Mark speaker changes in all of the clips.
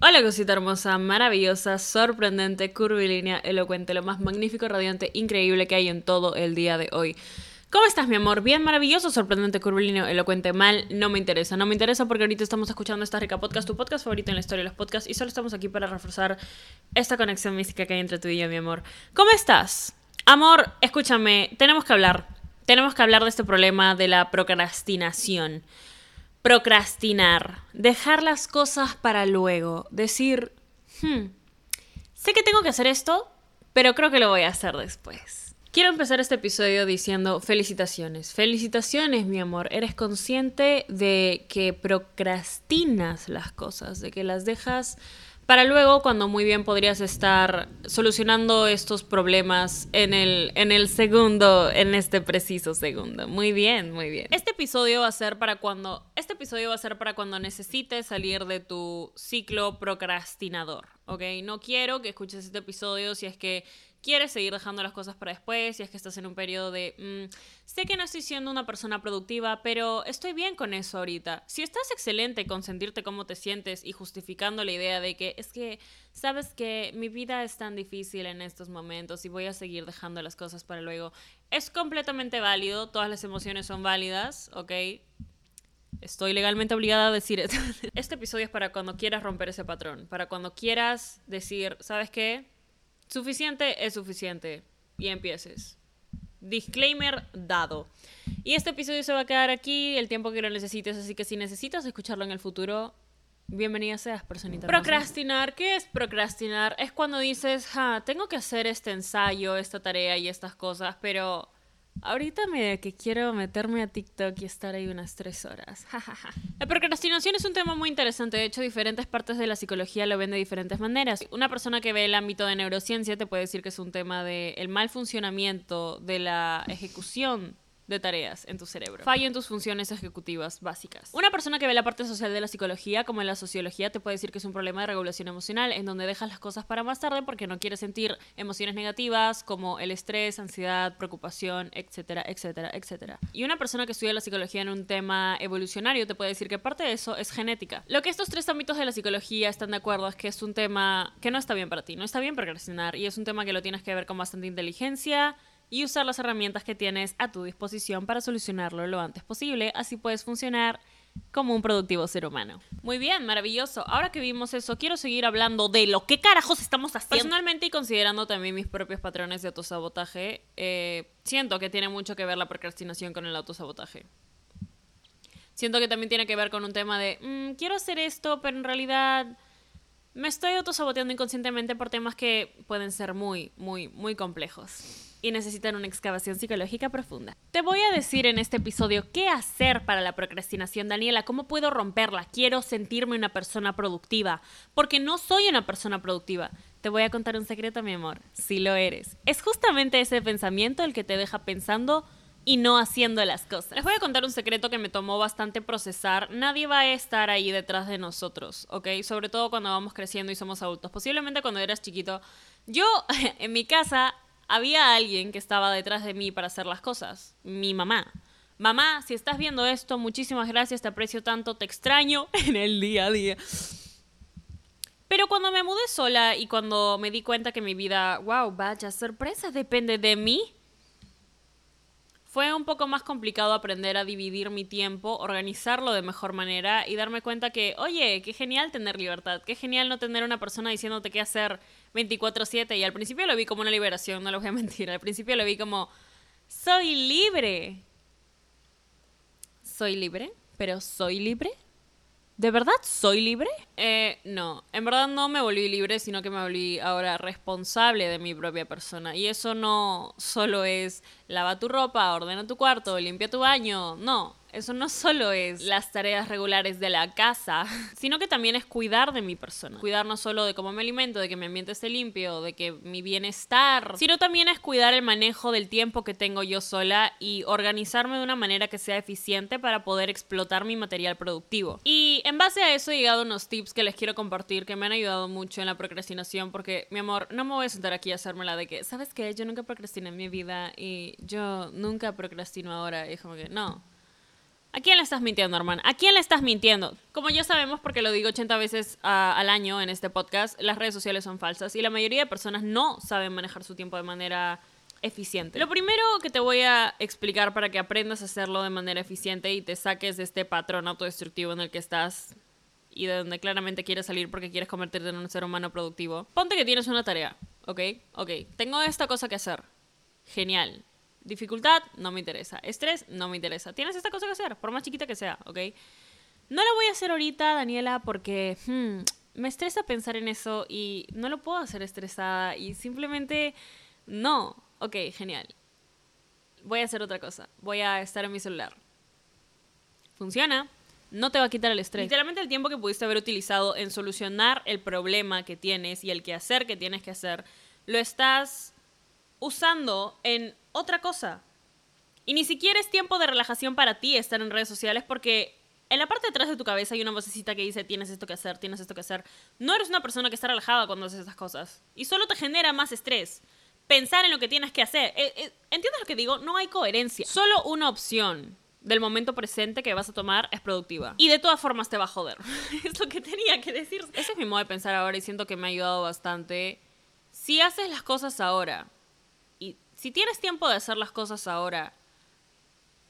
Speaker 1: Hola cosita hermosa, maravillosa, sorprendente, curvilínea, elocuente, lo más magnífico, radiante, increíble que hay en todo el día de hoy. ¿Cómo estás, mi amor? Bien, maravilloso, sorprendente, curvilíneo, elocuente, mal. No me interesa. No me interesa porque ahorita estamos escuchando esta rica podcast, tu podcast favorito en la historia de los podcasts, y solo estamos aquí para reforzar esta conexión mística que hay entre tú y yo, mi amor. ¿Cómo estás? Amor, escúchame, tenemos que hablar. Tenemos que hablar de este problema de la procrastinación. Procrastinar. Dejar las cosas para luego. Decir, hmm, sé que tengo que hacer esto, pero creo que lo voy a hacer después. Quiero empezar este episodio diciendo felicitaciones. Felicitaciones, mi amor. Eres consciente de que procrastinas las cosas, de que las dejas para luego cuando muy bien podrías estar solucionando estos problemas en el, en el segundo, en este preciso segundo. Muy bien, muy bien. Este episodio va a ser para cuando, este episodio va a ser para cuando necesites salir de tu ciclo procrastinador, ¿ok? No quiero que escuches este episodio si es que quieres seguir dejando las cosas para después, si es que estás en un periodo de, mm, sé que no estoy siendo una persona productiva, pero estoy bien con eso ahorita. Si estás excelente con sentirte cómo te sientes y justificando la idea de que es que, sabes que mi vida es tan difícil en estos momentos y voy a seguir dejando las cosas para luego, es completamente válido, todas las emociones son válidas, ¿ok? Estoy legalmente obligada a decir esto. Este episodio es para cuando quieras romper ese patrón, para cuando quieras decir, ¿sabes qué? Suficiente es suficiente. Y empieces. Disclaimer dado. Y este episodio se va a quedar aquí el tiempo que lo necesites, así que si necesitas escucharlo en el futuro, bienvenida seas, personita. Procrastinar, ¿qué es procrastinar? Es cuando dices, ja, tengo que hacer este ensayo, esta tarea y estas cosas, pero Ahorita me que quiero meterme a TikTok y estar ahí unas tres horas. la procrastinación es un tema muy interesante. De hecho, diferentes partes de la psicología lo ven de diferentes maneras. Una persona que ve el ámbito de neurociencia te puede decir que es un tema de el mal funcionamiento de la ejecución de tareas en tu cerebro. Fallo en tus funciones ejecutivas básicas. Una persona que ve la parte social de la psicología, como en la sociología, te puede decir que es un problema de regulación emocional, en donde dejas las cosas para más tarde porque no quieres sentir emociones negativas como el estrés, ansiedad, preocupación, etcétera, etcétera, etcétera. Y una persona que estudia la psicología en un tema evolucionario te puede decir que parte de eso es genética. Lo que estos tres ámbitos de la psicología están de acuerdo es que es un tema que no está bien para ti, no está bien procrastinar y es un tema que lo tienes que ver con bastante inteligencia, y usar las herramientas que tienes a tu disposición para solucionarlo lo antes posible, así puedes funcionar como un productivo ser humano. Muy bien, maravilloso. Ahora que vimos eso, quiero seguir hablando de lo que carajos estamos haciendo. Personalmente y considerando también mis propios patrones de autosabotaje, eh, siento que tiene mucho que ver la procrastinación con el autosabotaje. Siento que también tiene que ver con un tema de, mm, quiero hacer esto, pero en realidad me estoy autosaboteando inconscientemente por temas que pueden ser muy, muy, muy complejos y necesitan una excavación psicológica profunda. Te voy a decir en este episodio qué hacer para la procrastinación, Daniela, cómo puedo romperla. Quiero sentirme una persona productiva, porque no soy una persona productiva. Te voy a contar un secreto, mi amor, si lo eres. Es justamente ese pensamiento el que te deja pensando y no haciendo las cosas. Les voy a contar un secreto que me tomó bastante procesar. Nadie va a estar ahí detrás de nosotros, ¿ok? Sobre todo cuando vamos creciendo y somos adultos. Posiblemente cuando eras chiquito. Yo, en mi casa, había alguien que estaba detrás de mí para hacer las cosas, mi mamá. Mamá, si estás viendo esto, muchísimas gracias, te aprecio tanto, te extraño en el día a día. Pero cuando me mudé sola y cuando me di cuenta que mi vida, wow, vaya sorpresa, depende de mí, fue un poco más complicado aprender a dividir mi tiempo, organizarlo de mejor manera y darme cuenta que, oye, qué genial tener libertad, qué genial no tener una persona diciéndote qué hacer 24/7. Y al principio lo vi como una liberación, no lo voy a mentir, al principio lo vi como, soy libre. Soy libre, pero soy libre. ¿De verdad soy libre? Eh, no, en verdad no me volví libre, sino que me volví ahora responsable de mi propia persona. Y eso no solo es lava tu ropa, ordena tu cuarto, limpia tu baño, no. Eso no solo es las tareas regulares de la casa, sino que también es cuidar de mi persona. Cuidar no solo de cómo me alimento, de que mi ambiente esté limpio, de que mi bienestar, sino también es cuidar el manejo del tiempo que tengo yo sola y organizarme de una manera que sea eficiente para poder explotar mi material productivo. Y en base a eso he llegado unos tips que les quiero compartir que me han ayudado mucho en la procrastinación porque, mi amor, no me voy a sentar aquí a hacerme la de que, ¿sabes qué? Yo nunca procrastiné en mi vida y yo nunca procrastino ahora. Y es como que, no, ¿A quién le estás mintiendo, hermano? ¿A quién le estás mintiendo? Como ya sabemos, porque lo digo 80 veces ah, al año en este podcast, las redes sociales son falsas y la mayoría de personas no saben manejar su tiempo de manera eficiente. Lo primero que te voy a explicar para que aprendas a hacerlo de manera eficiente y te saques de este patrón autodestructivo en el que estás y de donde claramente quieres salir porque quieres convertirte en un ser humano productivo. Ponte que tienes una tarea, ¿ok? Ok, tengo esta cosa que hacer. Genial. Dificultad, no me interesa. Estrés, no me interesa. Tienes esta cosa que hacer, por más chiquita que sea, ¿ok? No lo voy a hacer ahorita, Daniela, porque hmm, me estresa pensar en eso y no lo puedo hacer estresada y simplemente no. Ok, genial. Voy a hacer otra cosa. Voy a estar en mi celular. Funciona. No te va a quitar el estrés. Literalmente el tiempo que pudiste haber utilizado en solucionar el problema que tienes y el quehacer que tienes que hacer, lo estás usando en otra cosa. Y ni siquiera es tiempo de relajación para ti estar en redes sociales porque en la parte de atrás de tu cabeza hay una vocecita que dice tienes esto que hacer, tienes esto que hacer. No eres una persona que está relajada cuando haces esas cosas. Y solo te genera más estrés. Pensar en lo que tienes que hacer. Eh, eh, ¿Entiendes lo que digo? No hay coherencia. Solo una opción del momento presente que vas a tomar es productiva. Y de todas formas te va a joder. es lo que tenía que decir. Ese es mi modo de pensar ahora y siento que me ha ayudado bastante. Si haces las cosas ahora, si tienes tiempo de hacer las cosas ahora,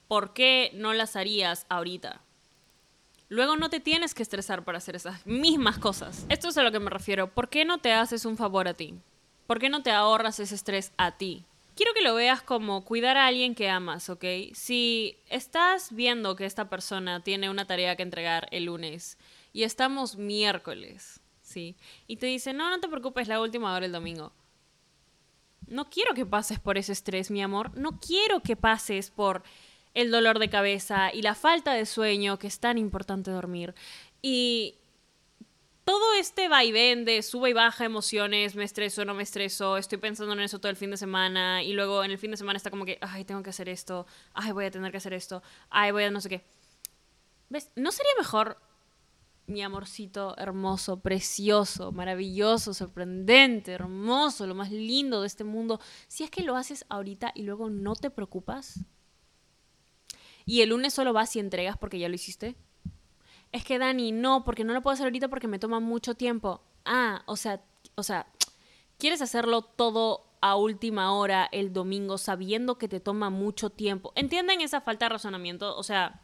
Speaker 1: ¿por qué no las harías ahorita? Luego no te tienes que estresar para hacer esas mismas cosas. Esto es a lo que me refiero. ¿Por qué no te haces un favor a ti? ¿Por qué no te ahorras ese estrés a ti? Quiero que lo veas como cuidar a alguien que amas, ¿ok? Si estás viendo que esta persona tiene una tarea que entregar el lunes y estamos miércoles, ¿sí? Y te dice, no, no te preocupes, la última hora el domingo. No quiero que pases por ese estrés, mi amor. No quiero que pases por el dolor de cabeza y la falta de sueño, que es tan importante dormir. Y todo este vaivén de sube y baja emociones, me estreso, no me estreso, estoy pensando en eso todo el fin de semana y luego en el fin de semana está como que, ay, tengo que hacer esto, ay, voy a tener que hacer esto, ay, voy a no sé qué. ¿Ves? ¿No sería mejor mi amorcito hermoso, precioso, maravilloso, sorprendente, hermoso, lo más lindo de este mundo, si es que lo haces ahorita y luego no te preocupas? ¿Y el lunes solo vas y entregas porque ya lo hiciste? Es que Dani, no, porque no lo puedo hacer ahorita porque me toma mucho tiempo. Ah, o sea, o sea, quieres hacerlo todo a última hora el domingo sabiendo que te toma mucho tiempo. ¿Entienden esa falta de razonamiento? O sea,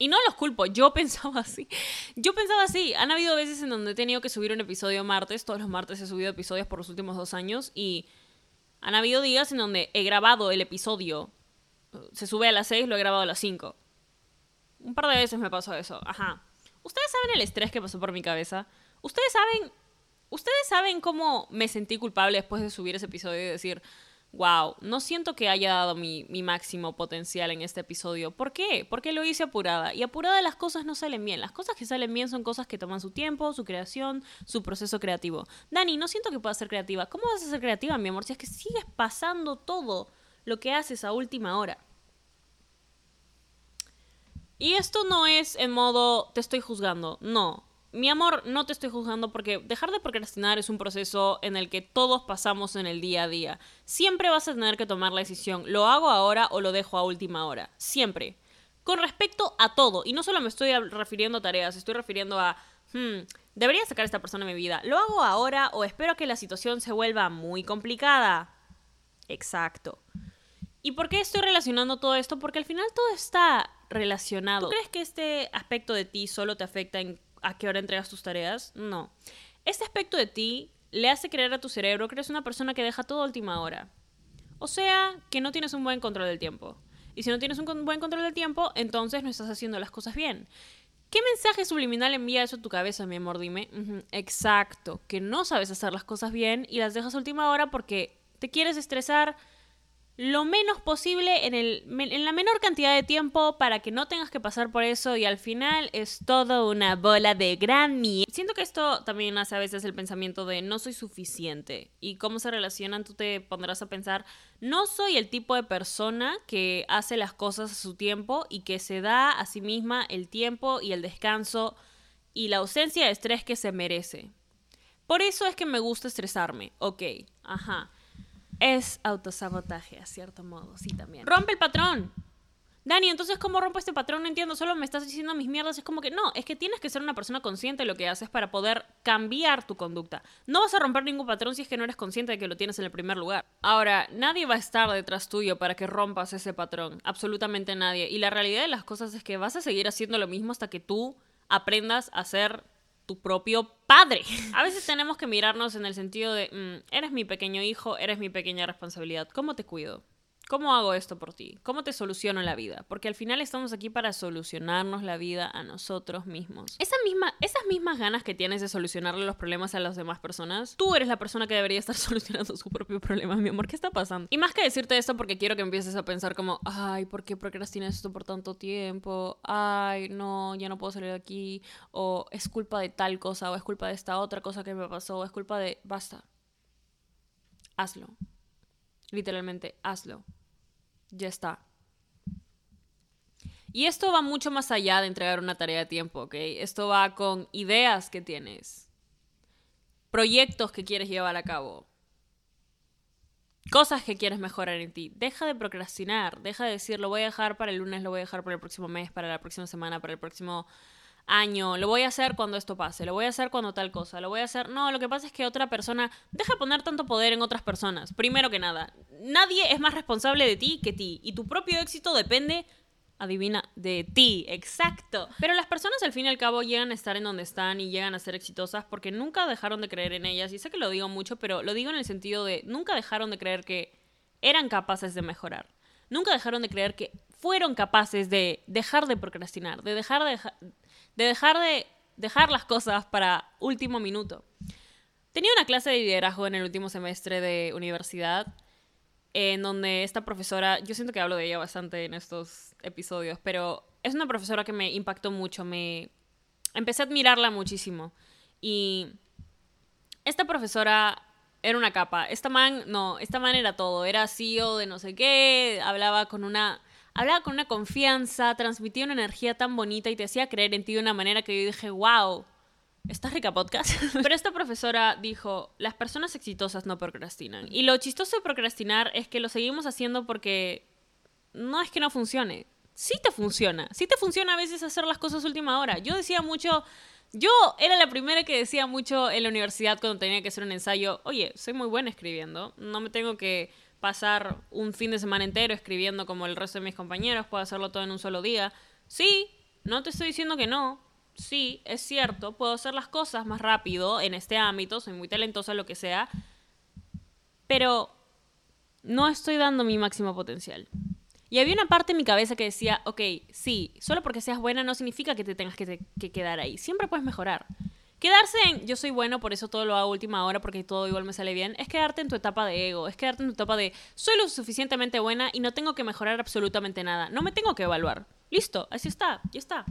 Speaker 1: y no los culpo, yo pensaba así. Yo pensaba así. Han habido veces en donde he tenido que subir un episodio martes. Todos los martes he subido episodios por los últimos dos años. Y han habido días en donde he grabado el episodio. Se sube a las seis, lo he grabado a las cinco. Un par de veces me pasó eso. Ajá. Ustedes saben el estrés que pasó por mi cabeza. Ustedes saben. Ustedes saben cómo me sentí culpable después de subir ese episodio y decir wow, no siento que haya dado mi, máximo potencial en este episodio. ¿Por qué? Porque lo hice apurada. Y apurada las cosas no salen bien. Las cosas que salen bien son cosas que toman su tiempo, su creación, su proceso creativo. Dani, no siento que pueda ser creativa. ¿Cómo vas a ser creativa, mi amor? Si es que sigues pasando todo lo que haces a última hora. Y esto no es en modo te estoy juzgando, no mi amor, no te estoy juzgando porque dejar de procrastinar es un proceso en el que todos pasamos en el día a día. Siempre vas a tener que tomar la decisión, ¿lo hago ahora o lo dejo a última hora? Siempre. Con respecto a todo, y no solo me estoy refiriendo a tareas, estoy refiriendo a, hmm, debería sacar a esta persona de mi vida. ¿Lo hago ahora o espero que la situación se vuelva muy complicada? Exacto. ¿Y por qué estoy relacionando todo esto? Porque al final todo está relacionado. ¿Tú crees que este aspecto de ti solo te afecta en a qué hora entregas tus tareas. No. Este aspecto de ti le hace creer a tu cerebro que eres una persona que deja todo a última hora. O sea, que no tienes un buen control del tiempo. Y si no tienes un buen control del tiempo, entonces no estás haciendo las cosas bien. ¿Qué mensaje subliminal envía eso a tu cabeza, mi amor? Dime. Exacto, que no sabes hacer las cosas bien y las dejas última hora porque te quieres estresar, lo menos posible en, el, en la menor cantidad de tiempo para que no tengas que pasar por eso y al final es todo una bola de gran mierda. Siento que esto también hace a veces el pensamiento de no soy suficiente y cómo se relacionan, tú te pondrás a pensar, no soy el tipo de persona que hace las cosas a su tiempo y que se da a sí misma el tiempo y el descanso y la ausencia de estrés que se merece. Por eso es que me gusta estresarme, ok, ajá. Es autosabotaje, a cierto modo, sí también. Rompe el patrón. Dani, entonces, ¿cómo rompo este patrón? No entiendo, solo me estás diciendo mis mierdas. Es como que no, es que tienes que ser una persona consciente de lo que haces para poder cambiar tu conducta. No vas a romper ningún patrón si es que no eres consciente de que lo tienes en el primer lugar. Ahora, nadie va a estar detrás tuyo para que rompas ese patrón. Absolutamente nadie. Y la realidad de las cosas es que vas a seguir haciendo lo mismo hasta que tú aprendas a ser tu propio padre. A veces tenemos que mirarnos en el sentido de, mm, eres mi pequeño hijo, eres mi pequeña responsabilidad. ¿Cómo te cuido? ¿Cómo hago esto por ti? ¿Cómo te soluciono la vida? Porque al final estamos aquí para solucionarnos la vida a nosotros mismos. Esa misma, esas mismas ganas que tienes de solucionarle los problemas a las demás personas, tú eres la persona que debería estar solucionando su propio problema, mi amor. ¿Qué está pasando? Y más que decirte esto porque quiero que empieces a pensar como, ay, ¿por qué procrastinas esto por tanto tiempo? Ay, no, ya no puedo salir de aquí. O es culpa de tal cosa, o es culpa de esta otra cosa que me pasó, o es culpa de... Basta. Hazlo. Literalmente, hazlo ya está. Y esto va mucho más allá de entregar una tarea de tiempo, ¿ok? Esto va con ideas que tienes, proyectos que quieres llevar a cabo, cosas que quieres mejorar en ti. Deja de procrastinar, deja de decir, lo voy a dejar para el lunes, lo voy a dejar para el próximo mes, para la próxima semana, para el próximo año, lo voy a hacer cuando esto pase, lo voy a hacer cuando tal cosa, lo voy a hacer... No, lo que pasa es que otra persona, deja poner tanto poder en otras personas, primero que nada. Nadie es más responsable de ti que ti, y tu propio éxito depende, adivina, de ti, exacto. Pero las personas al fin y al cabo llegan a estar en donde están y llegan a ser exitosas porque nunca dejaron de creer en ellas, y sé que lo digo mucho, pero lo digo en el sentido de, nunca dejaron de creer que eran capaces de mejorar. Nunca dejaron de creer que fueron capaces de dejar de procrastinar, de dejar de, de dejar de dejar las cosas para último minuto. Tenía una clase de liderazgo en el último semestre de universidad en donde esta profesora, yo siento que hablo de ella bastante en estos episodios, pero es una profesora que me impactó mucho, me empecé a admirarla muchísimo. Y esta profesora era una capa, esta man no, esta man era todo, era CEO de no sé qué, hablaba con una hablaba con una confianza, transmitía una energía tan bonita y te hacía creer en ti de una manera que yo dije, wow, ¿estás rica podcast? Pero esta profesora dijo, las personas exitosas no procrastinan. Y lo chistoso de procrastinar es que lo seguimos haciendo porque no es que no funcione. Sí te funciona. Sí te funciona a veces hacer las cosas última hora. Yo decía mucho... Yo era la primera que decía mucho en la universidad cuando tenía que hacer un ensayo, oye, soy muy buena escribiendo, no me tengo que pasar un fin de semana entero escribiendo como el resto de mis compañeros, puedo hacerlo todo en un solo día. Sí, no te estoy diciendo que no. Sí, es cierto, puedo hacer las cosas más rápido en este ámbito, soy muy talentosa, lo que sea, pero no estoy dando mi máximo potencial. Y había una parte en mi cabeza que decía, ok, sí, solo porque seas buena no significa que te tengas que, que quedar ahí, siempre puedes mejorar. Quedarse en yo soy bueno, por eso todo lo hago a última hora, porque todo igual me sale bien, es quedarte en tu etapa de ego, es quedarte en tu etapa de soy lo suficientemente buena y no tengo que mejorar absolutamente nada, no me tengo que evaluar. Listo, así está, ya está.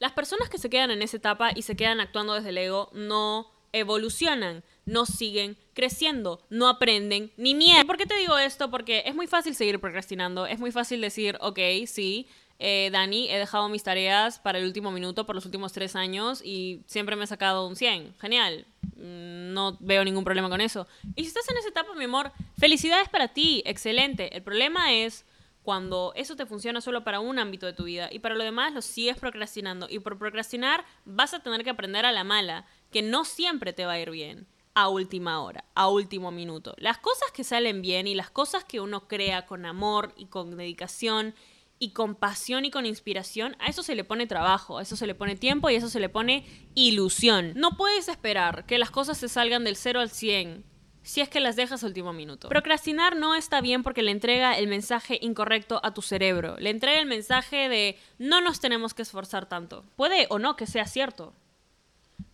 Speaker 1: Las personas que se quedan en esa etapa y se quedan actuando desde el ego no evolucionan, no siguen creciendo, no aprenden ni mierda. ¿Por qué te digo esto? Porque es muy fácil seguir procrastinando, es muy fácil decir, ok, sí, eh, Dani, he dejado mis tareas para el último minuto por los últimos tres años y siempre me he sacado un 100. Genial. Mm, no veo ningún problema con eso. Y si estás en esa etapa, mi amor, felicidades para ti. Excelente. El problema es cuando eso te funciona solo para un ámbito de tu vida y para lo demás lo sigues procrastinando. Y por procrastinar vas a tener que aprender a la mala, que no siempre te va a ir bien a última hora, a último minuto. Las cosas que salen bien y las cosas que uno crea con amor y con dedicación y con pasión y con inspiración, a eso se le pone trabajo, a eso se le pone tiempo y a eso se le pone ilusión. No puedes esperar que las cosas se salgan del 0 al 100 si es que las dejas al último minuto. Procrastinar no está bien porque le entrega el mensaje incorrecto a tu cerebro. Le entrega el mensaje de no nos tenemos que esforzar tanto. Puede o no que sea cierto.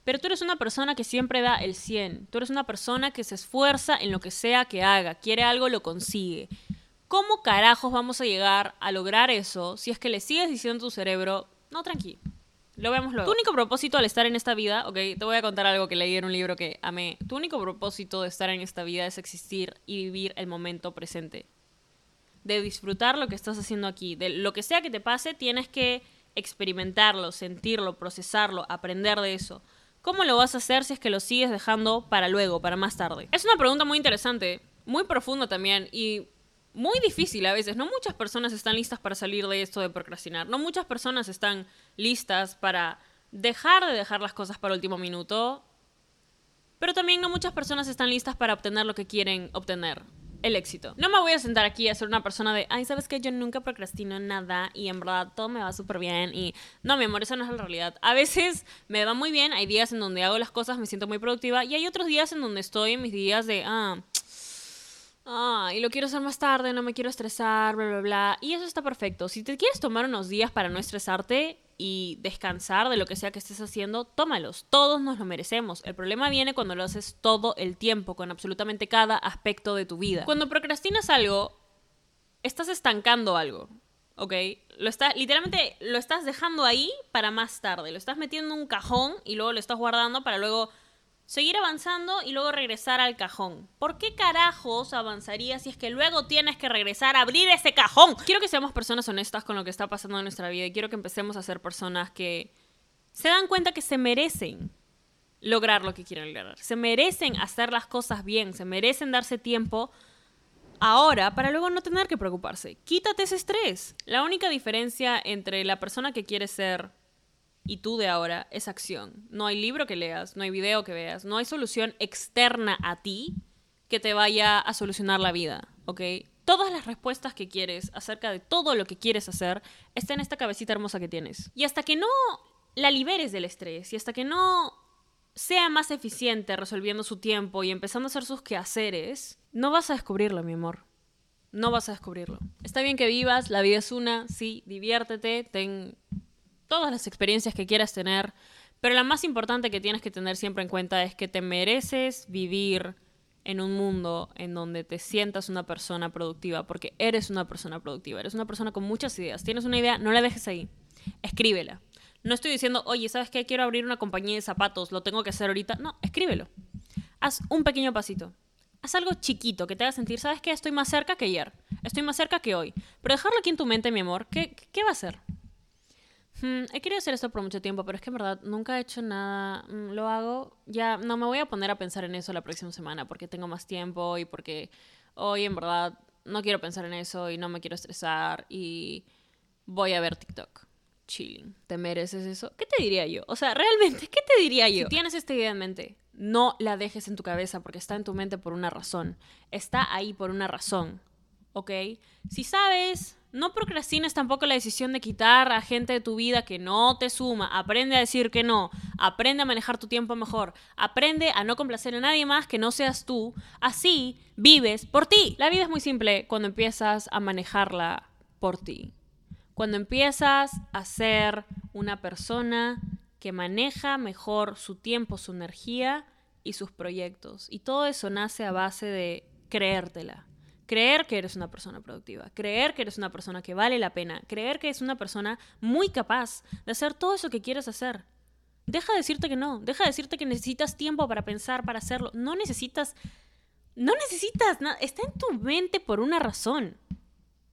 Speaker 1: Pero tú eres una persona que siempre da el 100. Tú eres una persona que se esfuerza en lo que sea que haga. Quiere algo, lo consigue. ¿Cómo carajos vamos a llegar a lograr eso si es que le sigues diciendo a tu cerebro, no, tranqui, lo vemos luego. Tu único propósito al estar en esta vida, ok, te voy a contar algo que leí en un libro que amé. Tu único propósito de estar en esta vida es existir y vivir el momento presente. De disfrutar lo que estás haciendo aquí. De lo que sea que te pase, tienes que experimentarlo, sentirlo, procesarlo, aprender de eso. ¿Cómo lo vas a hacer si es que lo sigues dejando para luego, para más tarde? Es una pregunta muy interesante, muy profunda también y muy difícil a veces. No muchas personas están listas para salir de esto de procrastinar. No muchas personas están listas para dejar de dejar las cosas para último minuto. Pero también no muchas personas están listas para obtener lo que quieren obtener el éxito. No me voy a sentar aquí a ser una persona de, ay, sabes que yo nunca procrastino nada y en verdad todo me va súper bien y no, mi amor, esa no es la realidad. A veces me va muy bien, hay días en donde hago las cosas, me siento muy productiva y hay otros días en donde estoy en mis días de, ah, ah, y lo quiero hacer más tarde, no me quiero estresar, bla, bla, bla. Y eso está perfecto. Si te quieres tomar unos días para no estresarte, y descansar de lo que sea que estés haciendo, tómalos. Todos nos lo merecemos. El problema viene cuando lo haces todo el tiempo, con absolutamente cada aspecto de tu vida. Cuando procrastinas algo, estás estancando algo. ¿Ok? Lo está, literalmente lo estás dejando ahí para más tarde. Lo estás metiendo en un cajón y luego lo estás guardando para luego seguir avanzando y luego regresar al cajón. ¿Por qué carajos avanzaría si es que luego tienes que regresar a abrir ese cajón? Quiero que seamos personas honestas con lo que está pasando en nuestra vida y quiero que empecemos a ser personas que se dan cuenta que se merecen lograr lo que quieren lograr. Se merecen hacer las cosas bien, se merecen darse tiempo ahora para luego no tener que preocuparse. Quítate ese estrés. La única diferencia entre la persona que quiere ser y tú de ahora es acción. No hay libro que leas, no hay video que veas, no hay solución externa a ti que te vaya a solucionar la vida, ¿ok? Todas las respuestas que quieres acerca de todo lo que quieres hacer está en esta cabecita hermosa que tienes. Y hasta que no la liberes del estrés y hasta que no sea más eficiente resolviendo su tiempo y empezando a hacer sus quehaceres, no vas a descubrirlo, mi amor. No vas a descubrirlo. Está bien que vivas, la vida es una, sí, diviértete, ten todas las experiencias que quieras tener, pero la más importante que tienes que tener siempre en cuenta es que te mereces vivir en un mundo en donde te sientas una persona productiva, porque eres una persona productiva, eres una persona con muchas ideas. Tienes una idea, no la dejes ahí, escríbela. No estoy diciendo, oye, ¿sabes qué? Quiero abrir una compañía de zapatos, lo tengo que hacer ahorita. No, escríbelo. Haz un pequeño pasito. Haz algo chiquito que te haga sentir, ¿sabes qué? Estoy más cerca que ayer. Estoy más cerca que hoy. Pero dejarlo aquí en tu mente, mi amor, ¿qué, qué va a hacer? Hmm, he querido hacer esto por mucho tiempo, pero es que en verdad nunca he hecho nada. Mm, lo hago. Ya no me voy a poner a pensar en eso la próxima semana porque tengo más tiempo y porque hoy en verdad no quiero pensar en eso y no me quiero estresar y voy a ver TikTok. Chilling. ¿Te mereces eso? ¿Qué te diría yo? O sea, realmente, ¿qué te diría yo? Si tienes esta idea en mente, no la dejes en tu cabeza porque está en tu mente por una razón. Está ahí por una razón. ¿Ok? Si sabes no procrastines tampoco la decisión de quitar a gente de tu vida que no te suma. Aprende a decir que no. Aprende a manejar tu tiempo mejor. Aprende a no complacer a nadie más que no seas tú. Así vives por ti. La vida es muy simple cuando empiezas a manejarla por ti. Cuando empiezas a ser una persona que maneja mejor su tiempo, su energía y sus proyectos. Y todo eso nace a base de creértela creer que eres una persona productiva, creer que eres una persona que vale la pena, creer que eres una persona muy capaz de hacer todo eso que quieres hacer. Deja de decirte que no, deja de decirte que necesitas tiempo para pensar, para hacerlo. No necesitas, no necesitas nada, está en tu mente por una razón.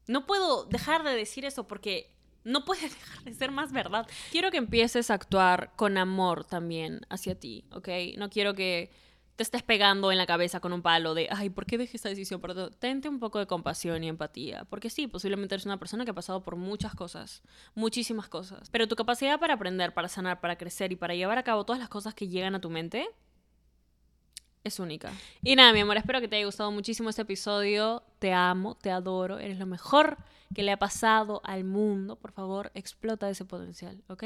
Speaker 1: No puedo dejar de decir eso porque no puede dejar de ser más verdad. Quiero que empieces a actuar con amor también hacia ti, ¿ok? No quiero que te estés pegando en la cabeza con un palo de, ay, ¿por qué dejé esta decisión? Pero tente un poco de compasión y empatía, porque sí, posiblemente eres una persona que ha pasado por muchas cosas, muchísimas cosas, pero tu capacidad para aprender, para sanar, para crecer y para llevar a cabo todas las cosas que llegan a tu mente es única. Y nada, mi amor, espero que te haya gustado muchísimo este episodio. Te amo, te adoro, eres lo mejor que le ha pasado al mundo. Por favor, explota ese potencial, ¿ok?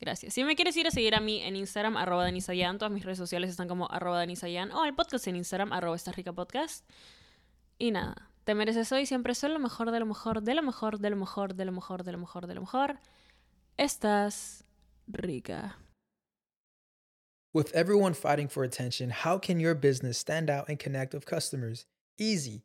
Speaker 1: Gracias. Si me quieres ir a seguir a mí en Instagram, arroba Danisayan, todas mis redes sociales están como arroba Danisayan, o el podcast en Instagram, arroba esta rica podcast. Y nada, te mereces hoy siempre soy lo mejor de lo mejor, de lo mejor, de lo mejor, de lo mejor, de lo mejor, de lo mejor. Estás rica.
Speaker 2: With everyone fighting for attention, how can your business stand out and connect with customers? Easy.